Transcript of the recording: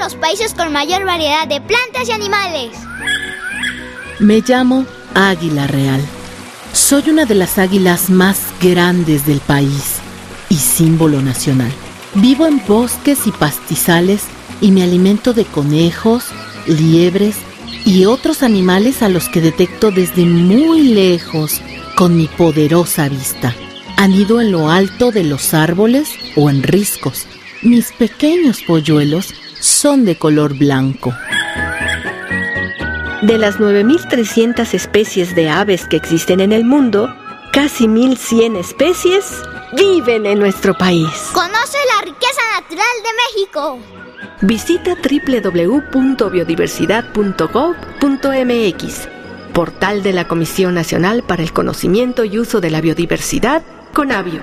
los países con mayor variedad de plantas y animales. Me llamo Águila Real. Soy una de las águilas más grandes del país y símbolo nacional. Vivo en bosques y pastizales y me alimento de conejos, liebres y otros animales a los que detecto desde muy lejos con mi poderosa vista. Anido en lo alto de los árboles o en riscos. Mis pequeños polluelos son de color blanco. De las 9.300 especies de aves que existen en el mundo, casi 1.100 especies viven en nuestro país. Conoce la riqueza natural de México. Visita www.biodiversidad.gov.mx, portal de la Comisión Nacional para el Conocimiento y Uso de la Biodiversidad, CONABIO.